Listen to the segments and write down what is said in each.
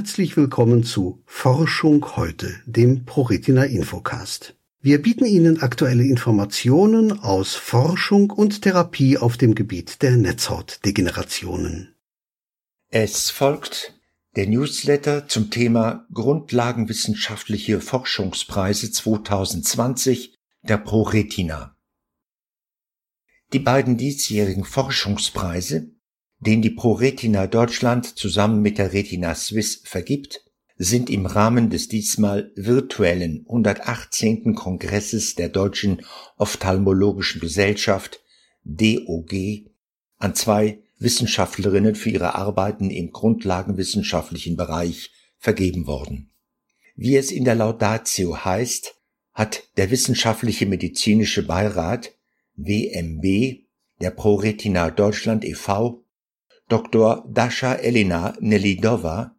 herzlich willkommen zu Forschung heute, dem ProRetina Infocast. Wir bieten Ihnen aktuelle Informationen aus Forschung und Therapie auf dem Gebiet der Netzhautdegenerationen. Es folgt der Newsletter zum Thema Grundlagenwissenschaftliche Forschungspreise 2020 der ProRetina. Die beiden diesjährigen Forschungspreise, den die ProRetina Deutschland zusammen mit der Retina Swiss vergibt, sind im Rahmen des diesmal virtuellen 118. Kongresses der Deutschen Ophthalmologischen Gesellschaft DOG an zwei Wissenschaftlerinnen für ihre Arbeiten im grundlagenwissenschaftlichen Bereich vergeben worden. Wie es in der Laudatio heißt, hat der Wissenschaftliche Medizinische Beirat WMB der ProRetina Deutschland e.V. Dr. Dasha Elina Nelidova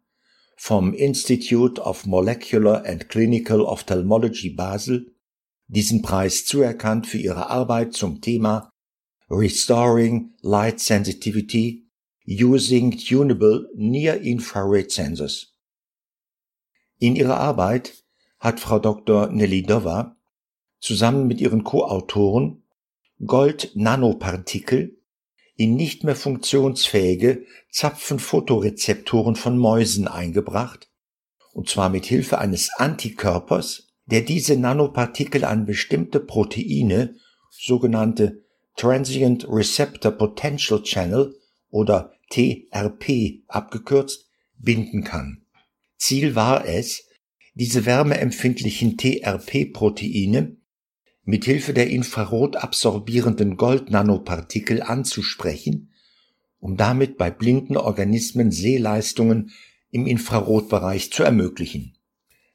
vom Institute of Molecular and Clinical Ophthalmology Basel diesen Preis zuerkannt für ihre Arbeit zum Thema Restoring Light Sensitivity Using Tunable Near Infrared Sensors. In ihrer Arbeit hat Frau Dr. Nelidova zusammen mit ihren Co-Autoren Gold-Nanopartikel in nicht mehr funktionsfähige Zapfenfotorezeptoren von Mäusen eingebracht, und zwar mit Hilfe eines Antikörpers, der diese Nanopartikel an bestimmte Proteine, sogenannte Transient Receptor Potential Channel oder TRP abgekürzt, binden kann. Ziel war es, diese wärmeempfindlichen TRP-Proteine mit Hilfe der infrarot absorbierenden Goldnanopartikel anzusprechen, um damit bei blinden Organismen Sehleistungen im Infrarotbereich zu ermöglichen.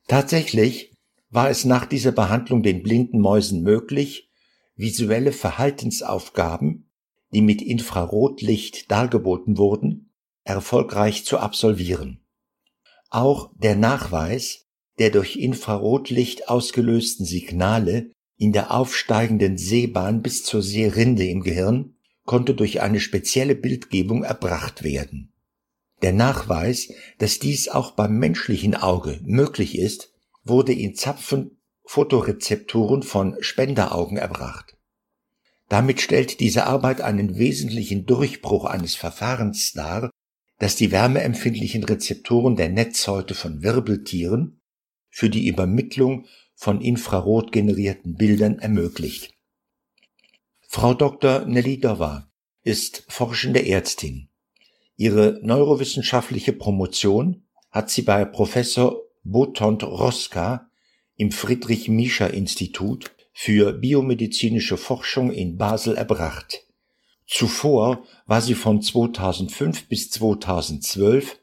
Tatsächlich war es nach dieser Behandlung den blinden Mäusen möglich, visuelle Verhaltensaufgaben, die mit Infrarotlicht dargeboten wurden, erfolgreich zu absolvieren. Auch der Nachweis der durch Infrarotlicht ausgelösten Signale in der aufsteigenden Sehbahn bis zur Sehrinde im Gehirn konnte durch eine spezielle Bildgebung erbracht werden. Der Nachweis, dass dies auch beim menschlichen Auge möglich ist, wurde in Zapfen Fotorezeptoren von Spenderaugen erbracht. Damit stellt diese Arbeit einen wesentlichen Durchbruch eines Verfahrens dar, das die wärmeempfindlichen Rezeptoren der Netzhäute von Wirbeltieren für die Übermittlung von infrarot generierten Bildern ermöglicht. Frau Dr. Nelidova ist forschende Ärztin. Ihre neurowissenschaftliche Promotion hat sie bei Professor Botont Roska im Friedrich-Miescher-Institut für biomedizinische Forschung in Basel erbracht. Zuvor war sie von 2005 bis 2012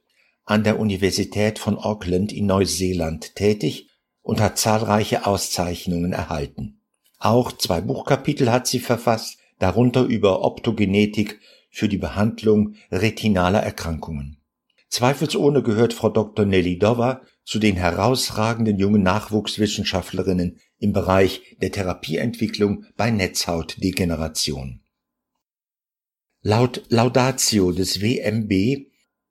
an der Universität von Auckland in Neuseeland tätig und hat zahlreiche Auszeichnungen erhalten. Auch zwei Buchkapitel hat sie verfasst, darunter über Optogenetik für die Behandlung retinaler Erkrankungen. Zweifelsohne gehört Frau Dr. Nelly Dover zu den herausragenden jungen Nachwuchswissenschaftlerinnen im Bereich der Therapieentwicklung bei Netzhautdegeneration. Laut Laudatio des WMB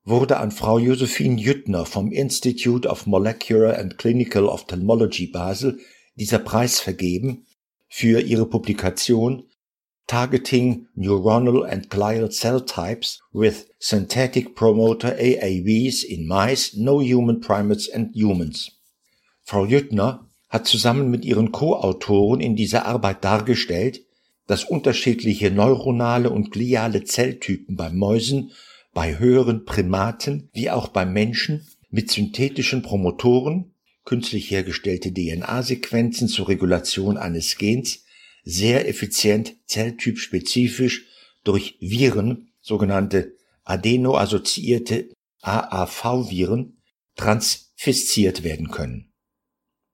wurde an Frau Josephine Jüttner vom Institute of Molecular and Clinical Ophthalmology Basel dieser Preis vergeben für ihre Publikation Targeting Neuronal and Glial Cell Types with Synthetic Promoter AAVs in Mice, No Human Primates and Humans. Frau Jüttner hat zusammen mit ihren Co-Autoren in dieser Arbeit dargestellt, dass unterschiedliche neuronale und gliale Zelltypen bei Mäusen, bei höheren Primaten wie auch beim Menschen mit synthetischen Promotoren, künstlich hergestellte DNA-Sequenzen zur Regulation eines Gens sehr effizient zelltypspezifisch durch Viren, sogenannte adeno-assoziierte AAV-Viren, transfiziert werden können.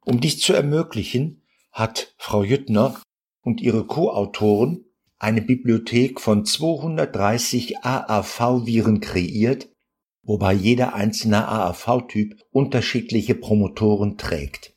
Um dies zu ermöglichen, hat Frau Jüttner und ihre Co-Autoren eine Bibliothek von 230 AAV-Viren kreiert, wobei jeder einzelne AAV-Typ unterschiedliche Promotoren trägt.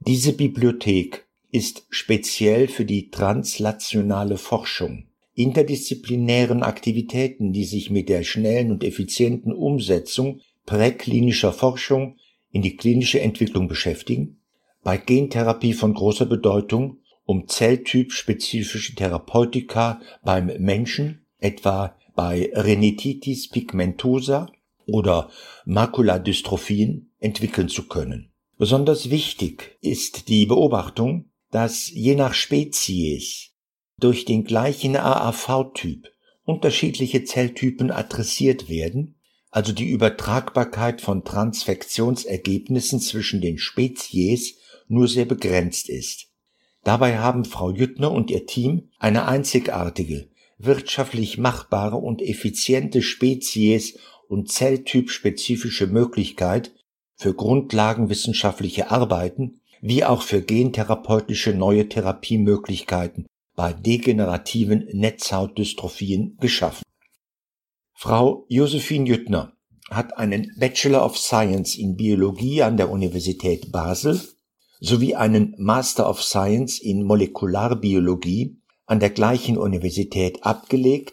Diese Bibliothek ist speziell für die translationale Forschung, interdisziplinären Aktivitäten, die sich mit der schnellen und effizienten Umsetzung präklinischer Forschung in die klinische Entwicklung beschäftigen, bei Gentherapie von großer Bedeutung, um zelltypspezifische Therapeutika beim Menschen, etwa bei Renititis pigmentosa oder Makuladystrophien, entwickeln zu können. Besonders wichtig ist die Beobachtung, dass je nach Spezies durch den gleichen AAV-Typ unterschiedliche Zelltypen adressiert werden, also die Übertragbarkeit von Transfektionsergebnissen zwischen den Spezies nur sehr begrenzt ist. Dabei haben Frau Jüttner und ihr Team eine einzigartige, wirtschaftlich machbare und effiziente Spezies- und Zelltypspezifische Möglichkeit für grundlagenwissenschaftliche Arbeiten wie auch für gentherapeutische neue Therapiemöglichkeiten bei degenerativen Netzhautdystrophien geschaffen. Frau Josephine Jüttner hat einen Bachelor of Science in Biologie an der Universität Basel sowie einen Master of Science in Molekularbiologie an der gleichen Universität abgelegt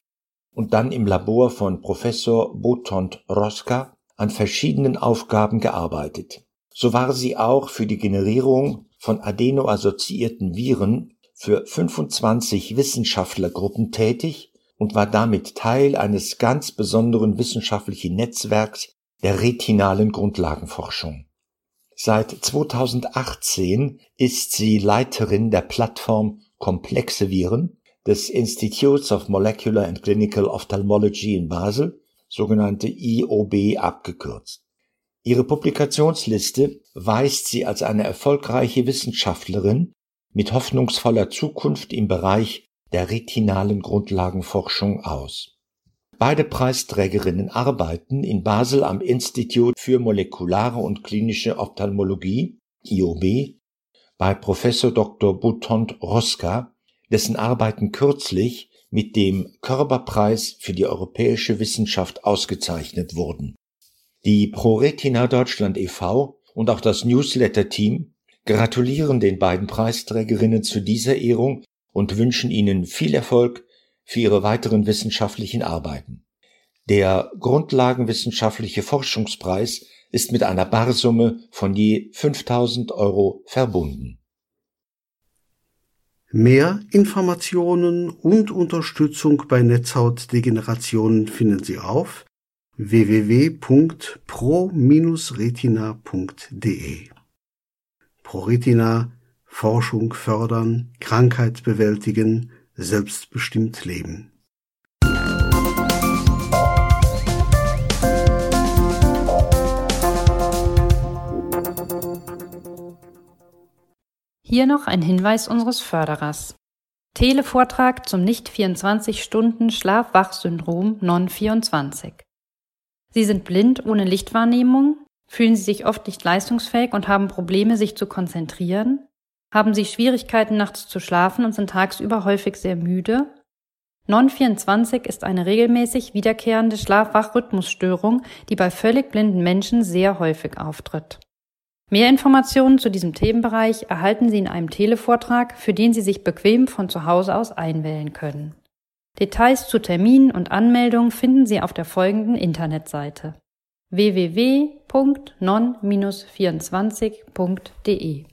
und dann im Labor von Professor Botond Roska an verschiedenen Aufgaben gearbeitet. So war sie auch für die Generierung von adenoassoziierten Viren für 25 Wissenschaftlergruppen tätig und war damit Teil eines ganz besonderen wissenschaftlichen Netzwerks der retinalen Grundlagenforschung. Seit 2018 ist sie Leiterin der Plattform Komplexe Viren des Institutes of Molecular and Clinical Ophthalmology in Basel, sogenannte IOB abgekürzt. Ihre Publikationsliste weist sie als eine erfolgreiche Wissenschaftlerin mit hoffnungsvoller Zukunft im Bereich der retinalen Grundlagenforschung aus. Beide Preisträgerinnen arbeiten in Basel am Institut für molekulare und klinische Ophthalmologie IOB bei Professor Dr. Butont Roska, dessen Arbeiten kürzlich mit dem Körperpreis für die europäische Wissenschaft ausgezeichnet wurden. Die ProRetina Deutschland e.V. und auch das Newsletter-Team gratulieren den beiden Preisträgerinnen zu dieser Ehrung und wünschen ihnen viel Erfolg für ihre weiteren wissenschaftlichen Arbeiten. Der Grundlagenwissenschaftliche Forschungspreis ist mit einer Barsumme von je 5000 Euro verbunden. Mehr Informationen und Unterstützung bei Netzhautdegenerationen finden Sie auf www.pro-retina.de. ProRetina Forschung fördern, Krankheit bewältigen, selbstbestimmt leben. Hier noch ein Hinweis unseres Förderers. Televortrag zum nicht 24 Stunden Schlaf-Wach-Syndrom Non-24. Sie sind blind ohne Lichtwahrnehmung, fühlen Sie sich oft nicht leistungsfähig und haben Probleme, sich zu konzentrieren, haben Sie Schwierigkeiten nachts zu schlafen und sind tagsüber häufig sehr müde. Non-24 ist eine regelmäßig wiederkehrende Schlaf-Wach-Rhythmusstörung, die bei völlig blinden Menschen sehr häufig auftritt. Mehr Informationen zu diesem Themenbereich erhalten Sie in einem Televortrag, für den Sie sich bequem von zu Hause aus einwählen können. Details zu Terminen und Anmeldungen finden Sie auf der folgenden Internetseite www.non-24.de